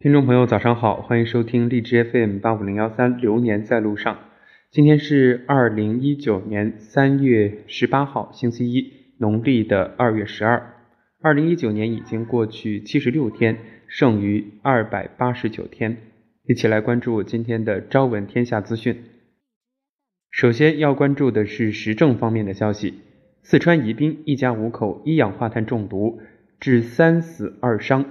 听众朋友，早上好，欢迎收听荔枝 FM 八五零幺三《流年在路上》。今天是二零一九年三月十八号，星期一，农历的二月十二。二零一九年已经过去七十六天，剩余二百八十九天。一起来关注今天的朝闻天下资讯。首先要关注的是时政方面的消息：四川宜宾一家五口一氧化碳中毒，致三死二伤。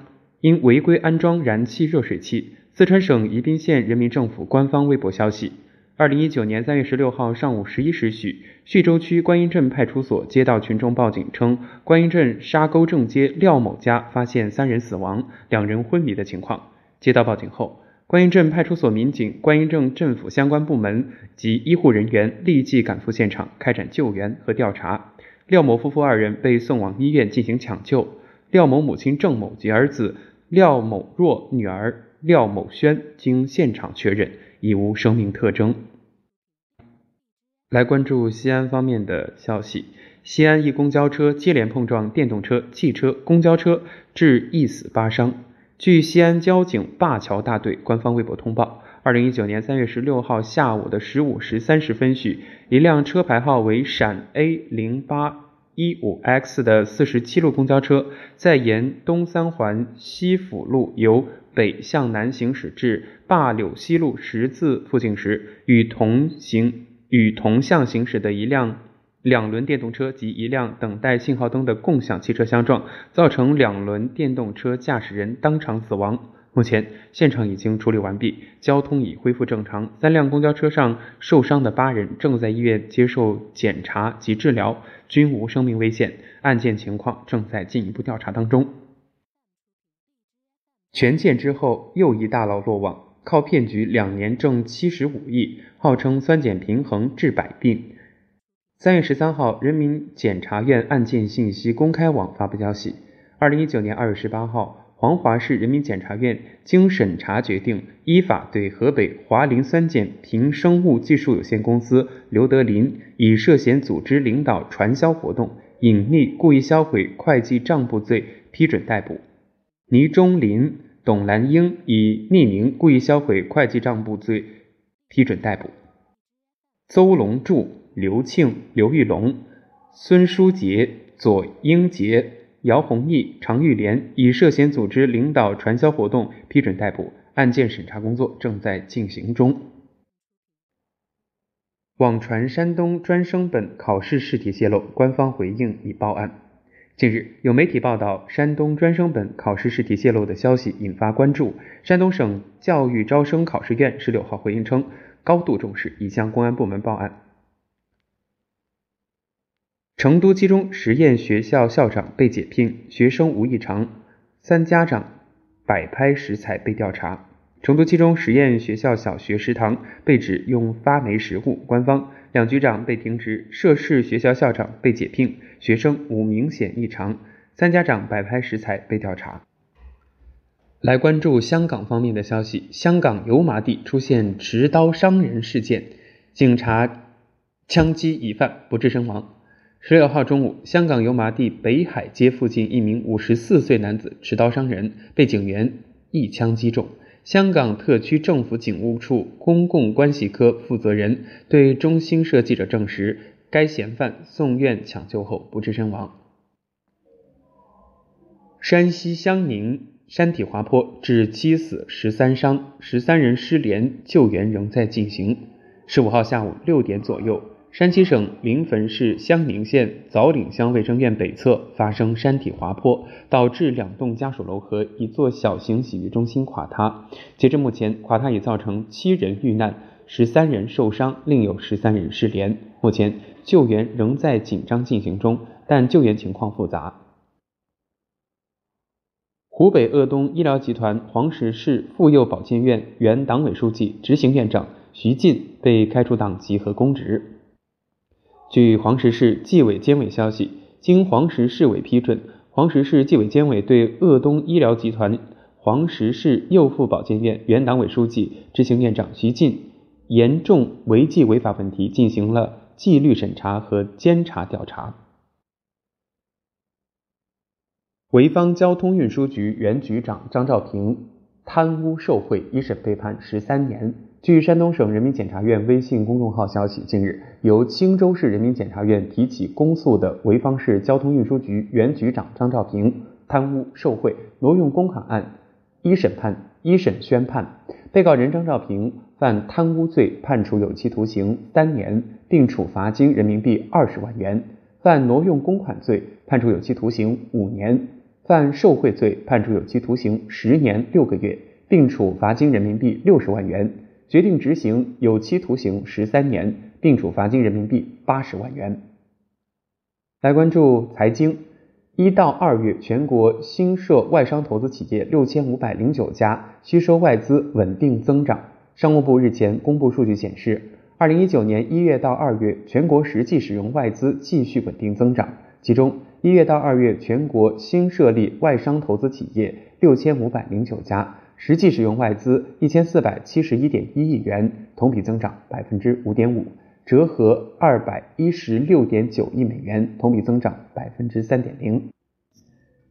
因违规安装燃气热水器，四川省宜宾县人民政府官方微博消息：二零一九年三月十六号上午十一时许，叙州区观音镇派出所接到群众报警称，观音镇沙沟正街廖某家发现三人死亡、两人昏迷的情况。接到报警后，观音镇派出所民警、观音镇政府相关部门及医护人员立即赶赴现场，开展救援和调查。廖某夫妇二人被送往医院进行抢救。廖某母亲郑某及儿子。廖某若女儿廖某轩经现场确认已无生命特征。来关注西安方面的消息：西安一公交车接连碰撞电动车、汽车、公交车，致一死八伤。据西安交警灞桥大队官方微博通报，二零一九年三月十六号下午的十五时三十分许，一辆车牌号为陕 A 零八。一五 X 的四十七路公交车在沿东三环西辅路由北向南行驶至灞柳西路十字附近时，与同行与同向行驶的一辆两轮电动车及一辆等待信号灯的共享汽车相撞，造成两轮电动车驾驶人当场死亡。目前现场已经处理完毕，交通已恢复正常。三辆公交车上受伤的八人正在医院接受检查及治疗，均无生命危险。案件情况正在进一步调查当中。权健之后又一大佬落网，靠骗局两年挣七十五亿，号称酸碱平衡治百病。三月十三号，人民检察院案件信息公开网发布消息：二零一九年二月十八号。黄骅市人民检察院经审查决定，依法对河北华林酸碱平生物技术有限公司刘德林以涉嫌组织领导传销活动、隐匿、故意销毁会计账簿罪批准逮捕；倪忠林、董兰英以匿名、故意销毁会计账簿罪批准逮捕；邹龙柱、刘庆、刘玉龙、孙书杰、左英杰。姚宏毅、常玉莲以涉嫌组织领导传销活动批准逮捕，案件审查工作正在进行中。网传山东专升本考试试题泄露，官方回应已报案。近日，有媒体报道山东专升本考试试题泄露的消息，引发关注。山东省教育招生考试院十六号回应称，高度重视，已向公安部门报案。成都七中实验学校校长被解聘，学生无异常，三家长摆拍食材被调查。成都七中实验学校小学食堂被指用发霉食物，官方两局长被停职，涉事学校校长被解聘，学生无明显异常，三家长摆拍食材被调查。来关注香港方面的消息，香港油麻地出现持刀伤人事件，警察枪击疑犯不治身亡。十六号中午，香港油麻地北海街附近，一名五十四岁男子持刀伤人，被警员一枪击中。香港特区政府警务处公共关系科负责人对中新社记者证实，该嫌犯送院抢救后不治身亡。山西襄宁山体滑坡致七死十三伤，十三人失联，救援仍在进行。十五号下午六点左右。山西省临汾市襄宁县枣岭乡卫生院北侧发生山体滑坡，导致两栋家属楼和一座小型洗浴中心垮塌。截至目前，垮塌已造成七人遇难，十三人受伤，另有十三人失联。目前救援仍在紧张进行中，但救援情况复杂。湖北鄂东医疗集团黄石市妇幼保健院原党委书记、执行院长徐进被开除党籍和公职。据黄石市纪委监委消息，经黄石市委批准，黄石市纪委监委对鄂东医疗集团黄石市幼妇保健院原党委书记、执行院长徐进严重违纪违法问题进行了纪律审查和监察调查。潍坊交通运输局原局长张兆平贪污受贿一审被判十三年。据山东省人民检察院微信公众号消息，近日由青州市人民检察院提起公诉的潍坊市交通运输局原局长张兆平贪污受贿挪用公款案一审判一审宣判，被告人张兆平犯贪污罪，判处有期徒刑三年，并处罚金人民币二十万元；犯挪用公款罪，判处有期徒刑五年；犯受贿罪，判处有期徒刑十年六个月，并处罚金人民币六十万元。决定执行有期徒刑十三年，并处罚金人民币八十万元。来关注财经，一到二月，全国新设外商投资企业六千五百零九家，吸收外资稳定增长。商务部日前公布数据显示，二零一九年一月到二月，全国实际使用外资继续稳定增长，其中一月到二月，全国新设立外商投资企业六千五百零九家。实际使用外资一千四百七十一点一亿元，同比增长百分之五点五，折合二百一十六点九亿美元，同比增长百分之三点零。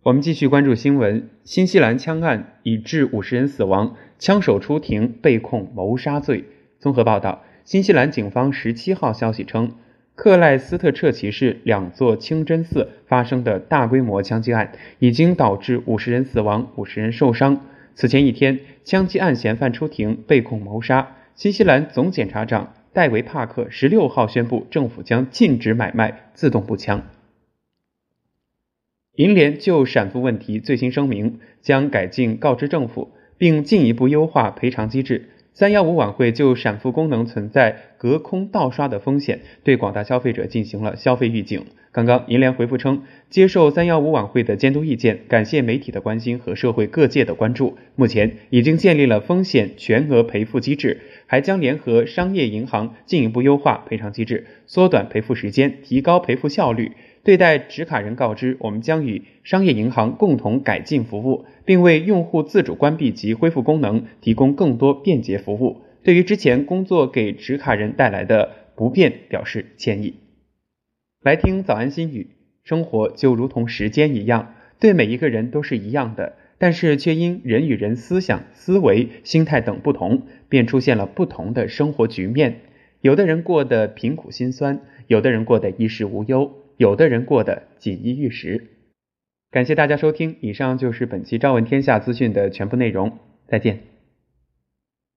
我们继续关注新闻：新西兰枪案已致五十人死亡，枪手出庭被控谋杀罪。综合报道，新西兰警方十七号消息称，克莱斯特彻奇市两座清真寺发生的大规模枪击案，已经导致五十人死亡，五十人受伤。此前一天，枪击案嫌犯出庭被控谋杀。新西兰总检察长戴维·帕克十六号宣布，政府将禁止买卖自动步枪。银联就闪付问题最新声明，将改进告知政府，并进一步优化赔偿机制。三幺五晚会就闪付功能存在隔空盗刷的风险，对广大消费者进行了消费预警。刚刚，银联回复称，接受三幺五晚会的监督意见，感谢媒体的关心和社会各界的关注。目前已经建立了风险全额赔付机制，还将联合商业银行进一步优化赔偿机制，缩短赔付时间，提高赔付效率。对待持卡人告知，我们将与商业银行共同改进服务，并为用户自主关闭及恢复功能提供更多便捷服务。对于之前工作给持卡人带来的不便，表示歉意。来听早安心语，生活就如同时间一样，对每一个人都是一样的，但是却因人与人思想、思维、心态等不同，便出现了不同的生活局面。有的人过得贫苦心酸，有的人过得衣食无忧，有的人过得锦衣玉食。感谢大家收听，以上就是本期朝闻天下资讯的全部内容，再见。